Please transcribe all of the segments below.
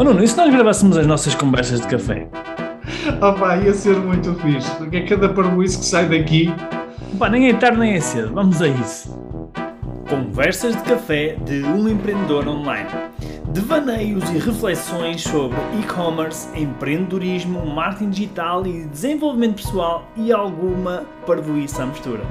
Oh Nuno, e se nós gravássemos as nossas conversas de café? Opa, ia ser muito fixe, porque é cada parboice que sai daqui. Pá, nem é tarde nem é cedo, vamos a isso. Conversas de café de um empreendedor online. Devaneios e reflexões sobre e-commerce, empreendedorismo, marketing digital e desenvolvimento pessoal e alguma parvoíça à mistura.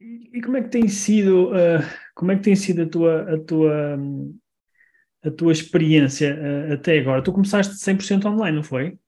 E, e como é que tem sido, uh, como é que tem sido a tua, a tua, a tua experiência uh, até agora? Tu começaste 100% online, não foi?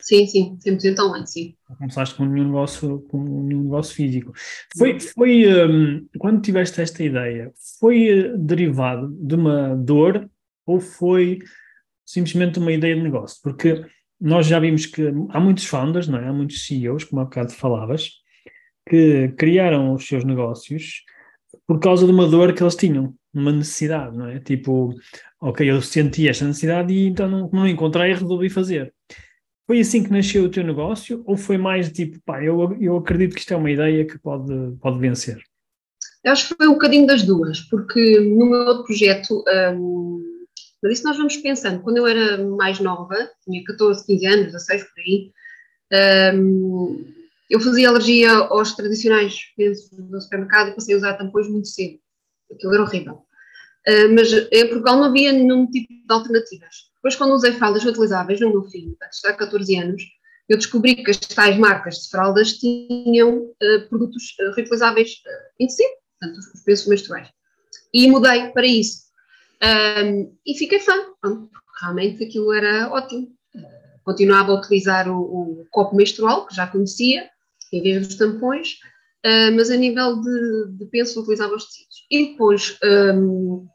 Sim, sim, 100% online, sim. Não começaste com nenhum negócio, com nenhum negócio físico. Foi, foi um, quando tiveste esta ideia, foi uh, derivado de uma dor ou foi simplesmente uma ideia de negócio? Porque nós já vimos que há muitos founders, não é? há muitos CEOs, como há bocado falavas, que criaram os seus negócios por causa de uma dor que eles tinham, uma necessidade, não é? Tipo, ok, eu senti esta necessidade e então não, não encontrei e resolvi fazer. Foi assim que nasceu o teu negócio ou foi mais tipo, pá, eu, eu acredito que isto é uma ideia que pode, pode vencer? Eu acho que foi um bocadinho das duas, porque no meu outro projeto, um, mas isso nós vamos pensando, quando eu era mais nova, tinha 14, 15 anos, 16 por aí, um, eu fazia alergia aos tradicionais pensos do supermercado e passei a usar tampões muito cedo. Aquilo era horrível. Uh, mas em Portugal não havia nenhum tipo de alternativas. Depois, quando usei fraldas reutilizáveis no meu filho, está há 14 anos, eu descobri que as tais marcas de fraldas tinham uh, produtos uh, reutilizáveis em si, portanto, os pensos menstruais. E mudei para isso. Um, e fiquei fã, realmente aquilo era ótimo. continuava a utilizar o, o copo menstrual, que já conhecia, em vez dos tampões, mas a nível de, de utilizava os tecidos. E depois, um,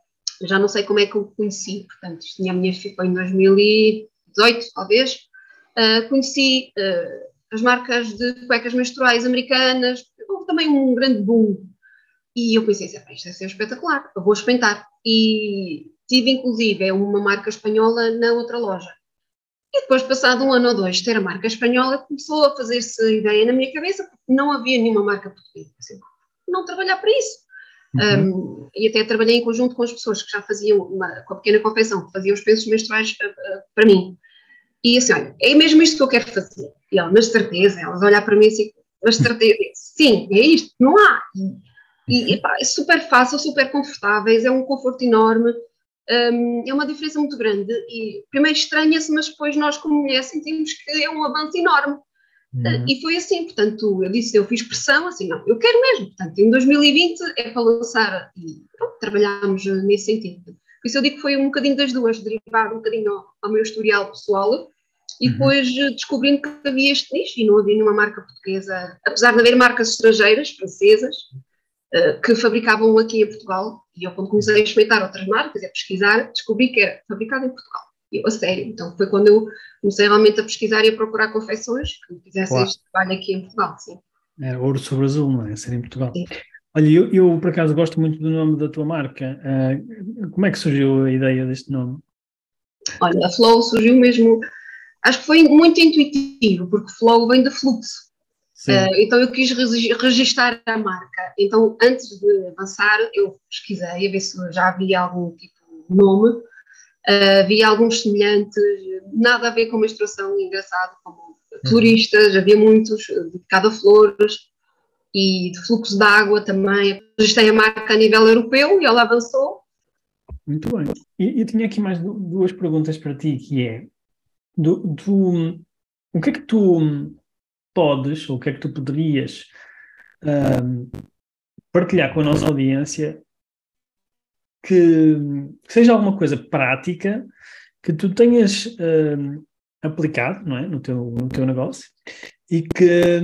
já não sei como é que eu conheci, portanto, a minha filha em 2018, talvez, uh, conheci uh, as marcas de cuecas menstruais americanas, houve também um grande boom, e eu pensei, assim, isto deve ser espetacular, eu vou experimentar. E tive, inclusive, é uma marca espanhola na outra loja. E depois, passado um ano ou dois, ter a marca espanhola, começou a fazer-se ideia na minha cabeça, porque não havia nenhuma marca portuguesa. Assim, não trabalhar para isso. Uhum. Um, e até trabalhei em conjunto com as pessoas que já faziam, uma, com a pequena confecção, que faziam os pensos menstruais uh, uh, para mim. E assim, olha, é mesmo isto que eu quero fazer. E ela, mas certeza, elas olhar para mim assim, mas certeza, sim, é isto, não há. E, e epá, é super fácil, super confortáveis, é um conforto enorme um, é uma diferença muito grande e primeiro estranha-se, mas depois nós como mulher sentimos que é um avanço enorme. Uhum. Uh, e foi assim, portanto, eu disse, eu fiz pressão, assim, não, eu quero mesmo, portanto, em 2020 é para lançar e pronto, trabalhámos nesse sentido. Por isso eu digo que foi um bocadinho das duas, derivado um bocadinho ao, ao meu historial pessoal e uhum. depois eh, descobrindo que havia este nicho e não havia nenhuma marca portuguesa, apesar de haver marcas estrangeiras, francesas, uh, que fabricavam aqui em Portugal, e eu quando comecei a experimentar outras marcas, a pesquisar, descobri que era fabricado em Portugal. Eu, a sério, então foi quando eu comecei realmente a pesquisar e a procurar confecções que fizessem claro. este trabalho aqui em Portugal, sim. Era ouro sobre azul, não é? Ser em Portugal. Sim. Olha, eu, eu, por acaso gosto muito do nome da tua marca. Uh, como é que surgiu a ideia deste nome? Olha, a Flow surgiu mesmo, acho que foi muito intuitivo, porque Flow vem de fluxo. Uh, então eu quis registar a marca. Então antes de avançar eu pesquisei a ver se já havia algum tipo de nome, havia alguns semelhantes, nada a ver com menstruação, engraçado, como uhum. floristas, havia muitos dedicado a flores e de fluxo de água também. Registrei a marca a nível europeu e ela avançou. Muito bem. E eu tinha aqui mais duas perguntas para ti, que é do, do o que é que tu podes, ou o que é que tu poderias um, partilhar com a nossa audiência que, que, seja alguma coisa prática que tu tenhas um, aplicado não é? no, teu, no teu negócio e que,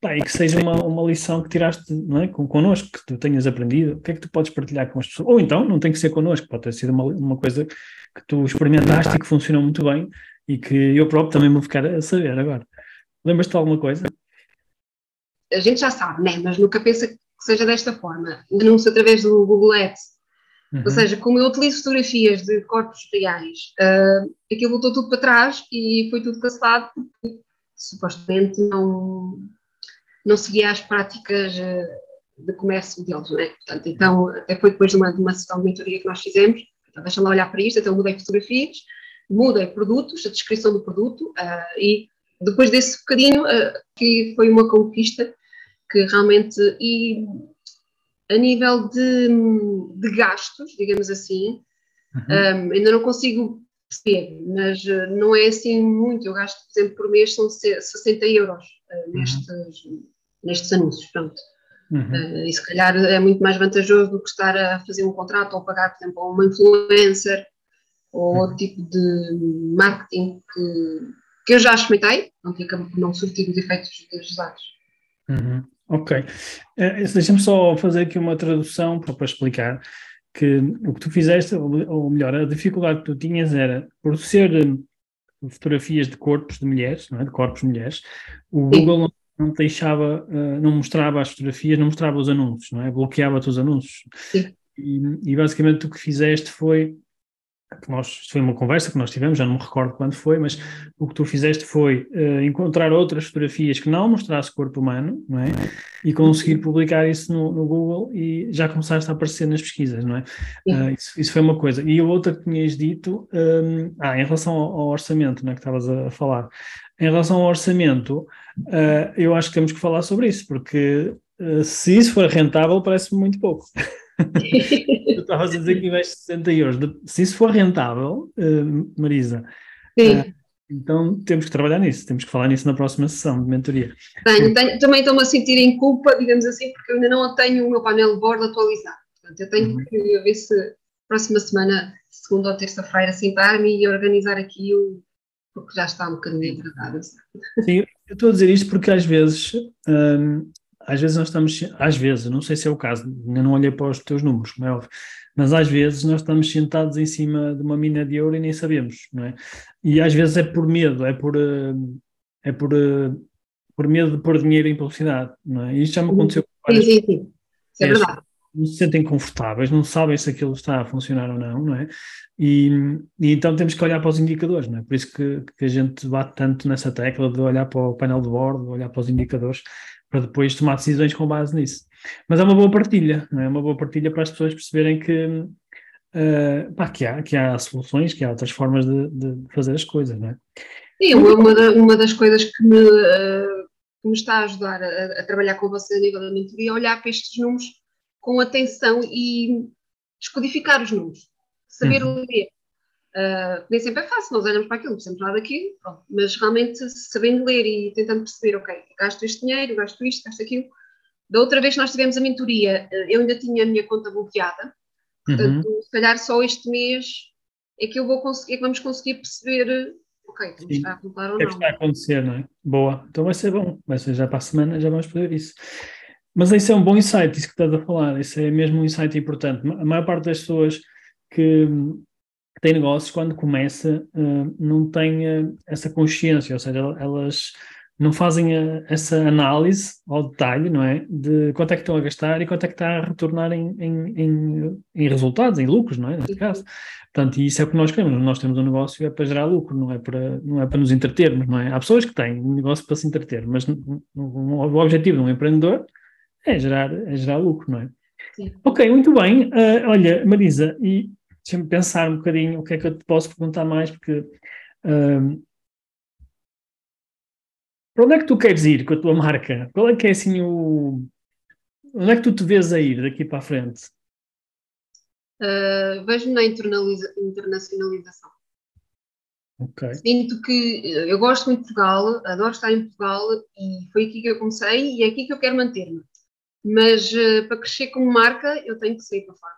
pá, e que seja uma, uma lição que tiraste não é? com, connosco, que tu tenhas aprendido, o que é que tu podes partilhar com as pessoas? Ou então, não tem que ser connosco, pode ter sido uma, uma coisa que tu experimentaste e que funcionou muito bem e que eu próprio também vou ficar a saber agora. Lembras-te de alguma coisa? A gente já sabe, né? mas nunca pensa que seja desta forma. Anúncio através do Google Ads. Uhum. Ou seja, como eu utilizo fotografias de corpos reais, uh, aquilo voltou tudo para trás e foi tudo cancelado porque supostamente não, não seguia as práticas uh, de comércio deles, não é? Portanto, então, até foi depois de uma, de uma sessão de mentoria que nós fizemos, deixa-me olhar para isto, então mudei fotografias, mudei produtos, a descrição do produto, uh, e depois desse bocadinho, uh, que foi uma conquista que realmente, e a nível de, de gastos, digamos assim, uhum. um, ainda não consigo perceber, mas não é assim muito, eu gasto, por exemplo, por mês são 60 euros uh, nestes, uhum. nestes anúncios, pronto. Uhum. Uh, e se calhar é muito mais vantajoso do que estar a fazer um contrato ou pagar, por exemplo, a uma influencer ou uhum. outro tipo de marketing que, que eu já experimentei, não fica não surtir os efeitos desejados. Uhum. Ok. Uh, Deixa-me só fazer aqui uma tradução para, para explicar que o que tu fizeste, ou melhor, a dificuldade que tu tinhas era por ser fotografias de corpos de mulheres, não é? de corpos de mulheres, o Google não deixava, uh, não mostrava as fotografias, não mostrava os anúncios, não é? Bloqueava-te os anúncios. Sim. E, e, basicamente o que fizeste foi que nós, foi uma conversa que nós tivemos, já não me recordo quando foi, mas o que tu fizeste foi uh, encontrar outras fotografias que não mostrasse corpo humano, não é? E conseguir publicar isso no, no Google e já começaste a aparecer nas pesquisas, não é? Uh, isso, isso, foi uma coisa. E a outra que tinhas dito, um, ah, em relação ao, ao orçamento, não é, que estavas a, a falar. Em relação ao orçamento, uh, eu acho que temos que falar sobre isso, porque se isso for rentável, parece-me muito pouco. tu estavas a dizer que investes 60 euros. Se isso for rentável, uh, Marisa, uh, então temos que trabalhar nisso, temos que falar nisso na próxima sessão de mentoria. Tenho, tenho também estou-me a sentir em culpa, digamos assim, porque eu ainda não tenho o meu painel de bordo atualizado. Portanto, eu tenho uhum. que ver se próxima semana, segunda ou terça-feira, sentar-me e organizar aqui o. porque já está um bocadinho atrasado. Sim, eu estou a dizer isto porque às vezes hum, às vezes nós estamos, às vezes, não sei se é o caso, ainda não olhei para os teus números, como é óbvio, mas às vezes nós estamos sentados em cima de uma mina de ouro e nem sabemos, não é? E às vezes é por medo, é por, eh, é por, eh, por medo de pôr dinheiro em publicidade, não é? E isto já me aconteceu com Sim, sim, sim. Isso é verdade. Não se sentem confortáveis, não sabem se aquilo está a funcionar ou não, não é? E, e, então temos que olhar para os indicadores, não é? Por isso que, que a gente bate tanto nessa tecla de olhar para o painel de bordo, olhar para os indicadores, para depois tomar decisões com base nisso. Mas é uma boa partilha, é? uma boa partilha para as pessoas perceberem que, uh, pá, que, há, que há soluções, que há outras formas de, de fazer as coisas, não é? Sim, uma, da, uma das coisas que me, uh, que me está a ajudar a, a, trabalhar com você a nível da mentoria é olhar para estes números com atenção e descodificar os números, saber uhum. ler. Uh, nem sempre é fácil, nós olhamos para aquilo, não precisamos nada daquilo, pronto. mas realmente sabendo ler e tentando perceber, ok, gasto este dinheiro, gasto isto, gasto aquilo. Da outra vez que nós tivemos a mentoria, uh, eu ainda tinha a minha conta bloqueada, portanto, uhum. se calhar só este mês é que eu vou conseguir, é que vamos conseguir perceber, ok, como está a contar ou não. É que está a acontecer, não é? Boa, então vai ser bom, vai ser já para a semana, já vamos fazer isso. Mas isso é um bom insight, isso que estás a falar, isso é mesmo um insight importante. A maior parte das pessoas que que tem negócios, quando começa, uh, não tem uh, essa consciência, ou seja, elas não fazem a, essa análise ao detalhe, não é? De quanto é que estão a gastar e quanto é que está a retornar em, em, em, em resultados, em lucros, não é? Neste caso. Portanto, isso é o que nós queremos. Nós temos um negócio é para gerar lucro, não é para, não é para nos entretermos, não é? Há pessoas que têm um negócio para se entreter, mas o objetivo de um empreendedor é gerar, é gerar lucro, não é? Sim. Ok, muito bem. Uh, olha, Marisa, e deixa-me pensar um bocadinho o que é que eu te posso perguntar mais, porque um, para onde é que tu queres ir com a tua marca? Qual é que é assim o. Onde é que tu te vês a ir daqui para a frente? Uh, Vejo-me na internacionalização. Okay. Sinto que eu gosto muito de Portugal, adoro estar em Portugal e foi aqui que eu comecei e é aqui que eu quero manter-me. Mas uh, para crescer como marca, eu tenho que sair para fora.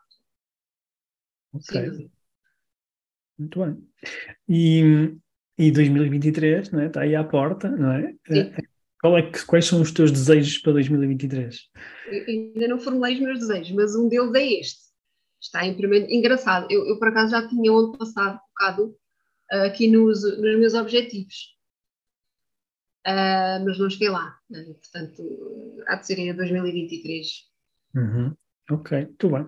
Ok. Sim. Muito bem. E, e 2023, não é? Está aí à porta, não é? Sim. Qual é que, quais são os teus desejos para 2023? Eu ainda não formulei os meus desejos, mas um deles é este. Está em primeiro. Engraçado, eu, eu por acaso já tinha ano passado focado uh, aqui nos, nos meus objetivos. Uh, mas não cheguei lá. Uh, portanto, há de ser em 2023. Uhum. Ok, muito bem.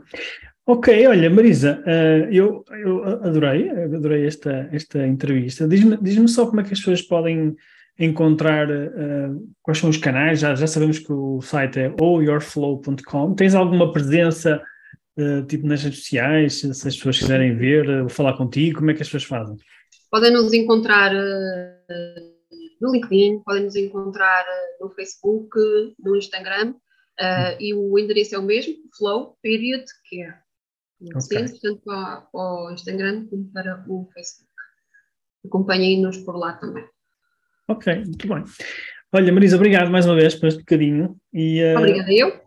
Ok, olha, Marisa, uh, eu, eu adorei, adorei esta, esta entrevista. Diz-me diz só como é que as pessoas podem encontrar uh, quais são os canais, já, já sabemos que o site é allyourflow.com. Tens alguma presença uh, tipo nas redes sociais, se as pessoas quiserem ver ou falar contigo, como é que as pessoas fazem? Podem nos encontrar no LinkedIn, podem nos encontrar no Facebook, no Instagram, Uh, e o endereço é o mesmo, flow, period, que é okay. tanto para, para, o Instagram como para o Facebook. Acompanhem-nos por lá também. Ok, muito bem. Olha, Marisa, obrigado mais uma vez por este bocadinho. E, uh, Obrigada eu.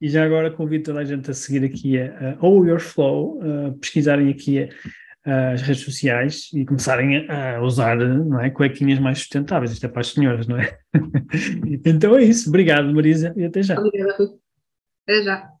E já agora convido toda a gente a seguir aqui a, a All Your Flow, a pesquisarem aqui a, as redes sociais e começarem a, usar não é, cuequinhas mais sustentáveis. Isto é para as senhoras, não é? então é isso. Obrigado, Marisa, e até já. Obrigada. Até já.